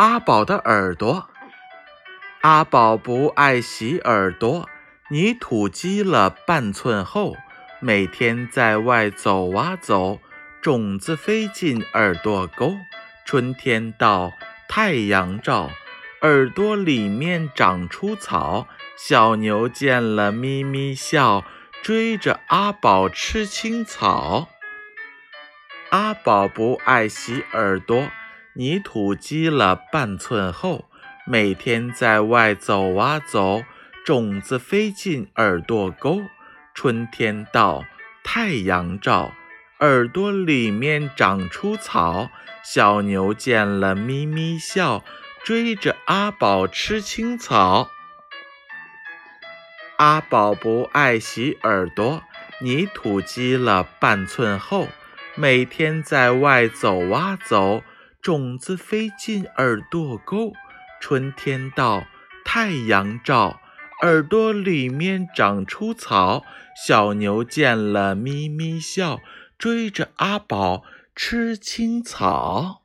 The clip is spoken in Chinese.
阿宝的耳朵。阿宝不爱洗耳朵，泥土积了半寸厚，每天在外走啊走，种子飞进耳朵沟。春天到，太阳照，耳朵里面长出草。小牛见了咪咪笑，追着阿宝吃青草。阿宝不爱洗耳朵，泥土积了半寸厚。每天在外走啊走，种子飞进耳朵沟。春天到，太阳照，耳朵里面长出草。小牛见了咪咪笑，追着阿宝吃青草。阿宝不爱洗耳朵，泥土积了半寸厚。每天在外走啊走，种子飞进耳朵沟。春天到，太阳照，耳朵里面长出草。小牛见了咪咪笑，追着阿宝吃青草。